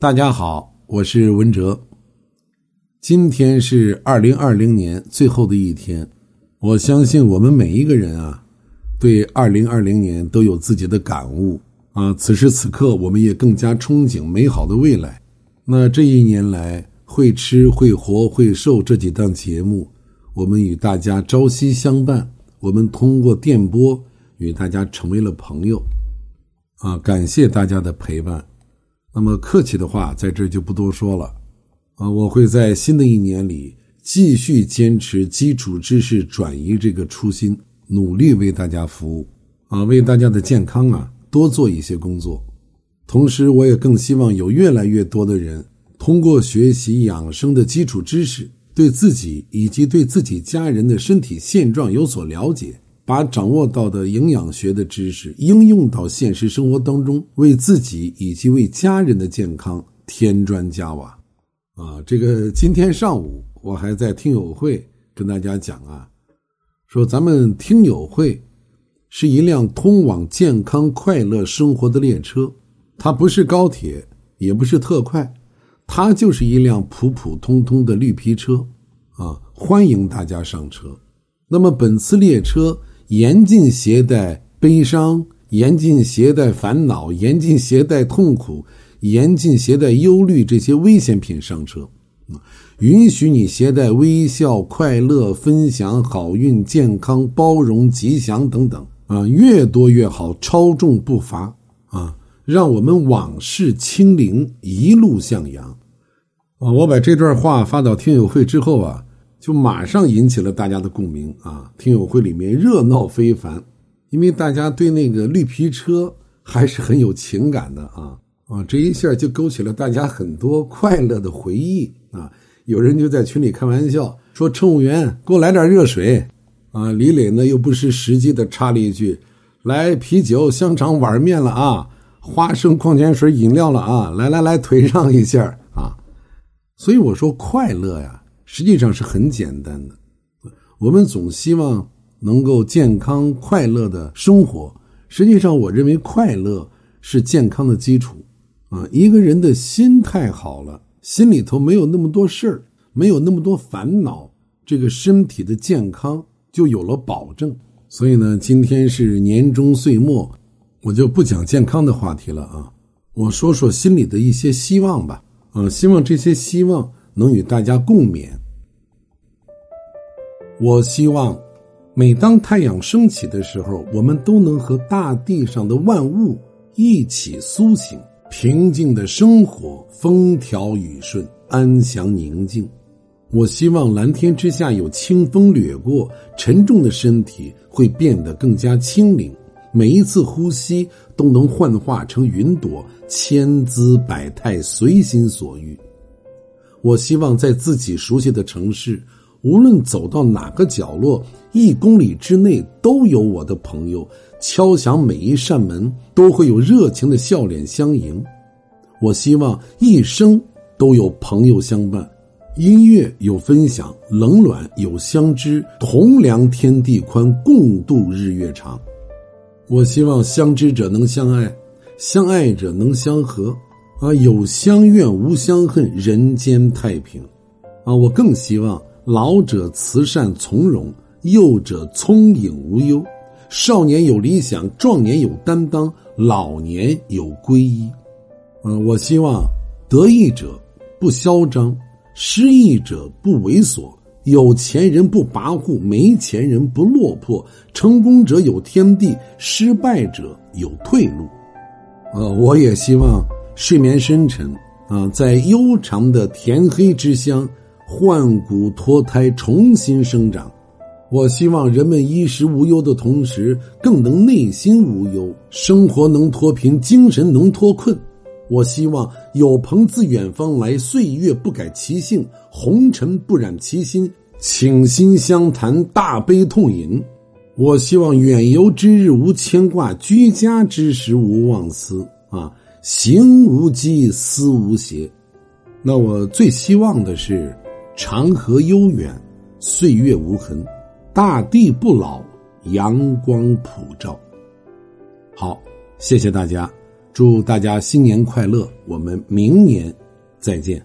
大家好，我是文哲。今天是二零二零年最后的一天，我相信我们每一个人啊，对二零二零年都有自己的感悟啊。此时此刻，我们也更加憧憬美好的未来。那这一年来，会吃会活会瘦这几档节目，我们与大家朝夕相伴。我们通过电波与大家成为了朋友啊！感谢大家的陪伴。那么客气的话，在这就不多说了，啊，我会在新的一年里继续坚持基础知识转移这个初心，努力为大家服务，啊，为大家的健康啊多做一些工作。同时，我也更希望有越来越多的人通过学习养生的基础知识，对自己以及对自己家人的身体现状有所了解。把掌握到的营养学的知识应用到现实生活当中，为自己以及为家人的健康添砖加瓦。啊，这个今天上午我还在听友会跟大家讲啊，说咱们听友会是一辆通往健康快乐生活的列车，它不是高铁，也不是特快，它就是一辆普普通通的绿皮车啊！欢迎大家上车。那么本次列车。严禁携带悲伤，严禁携带烦恼，严禁携带痛苦，严禁携带忧虑这些危险品上车。允许你携带微笑、快乐、分享、好运、健康、包容、吉祥等等啊，越多越好，超重不罚啊！让我们往事清零，一路向阳啊！我把这段话发到听友会之后啊。就马上引起了大家的共鸣啊！听友会里面热闹非凡，因为大家对那个绿皮车还是很有情感的啊啊！这一下就勾起了大家很多快乐的回忆啊！有人就在群里开玩笑说：“乘务员，给我来点热水。”啊，李磊呢又不失时机的插了一句：“来啤酒、香肠、碗面了啊，花生矿泉水饮料了啊，来来来，腿让一下啊！”所以我说快乐呀。实际上是很简单的，我们总希望能够健康快乐的生活。实际上，我认为快乐是健康的基础啊。一个人的心态好了，心里头没有那么多事儿，没有那么多烦恼，这个身体的健康就有了保证。所以呢，今天是年终岁末，我就不讲健康的话题了啊，我说说心里的一些希望吧。啊，希望这些希望。能与大家共勉。我希望，每当太阳升起的时候，我们都能和大地上的万物一起苏醒，平静的生活，风调雨顺，安详宁静。我希望蓝天之下有清风掠过，沉重的身体会变得更加轻灵，每一次呼吸都能幻化成云朵，千姿百态，随心所欲。我希望在自己熟悉的城市，无论走到哪个角落，一公里之内都有我的朋友，敲响每一扇门都会有热情的笑脸相迎。我希望一生都有朋友相伴，音乐有分享，冷暖有相知，同量天地宽，共度日月长。我希望相知者能相爱，相爱者能相和。啊，有相怨无相恨，人间太平。啊，我更希望老者慈善从容，幼者聪颖无忧，少年有理想，壮年有担当，老年有皈依。嗯，我希望得意者不嚣张，失意者不猥琐，有钱人不跋扈，没钱人不落魄，成功者有天地，失败者有退路。呃，我也希望。睡眠深沉啊，在悠长的甜黑之乡，换骨脱胎，重新生长。我希望人们衣食无忧的同时，更能内心无忧，生活能脱贫，精神能脱困。我希望有朋自远方来，岁月不改其性，红尘不染其心，倾心相谈，大悲痛饮。我希望远游之日无牵挂，居家之时无妄思啊。行无羁，思无邪。那我最希望的是，长河悠远，岁月无痕，大地不老，阳光普照。好，谢谢大家。祝大家新年快乐！我们明年再见。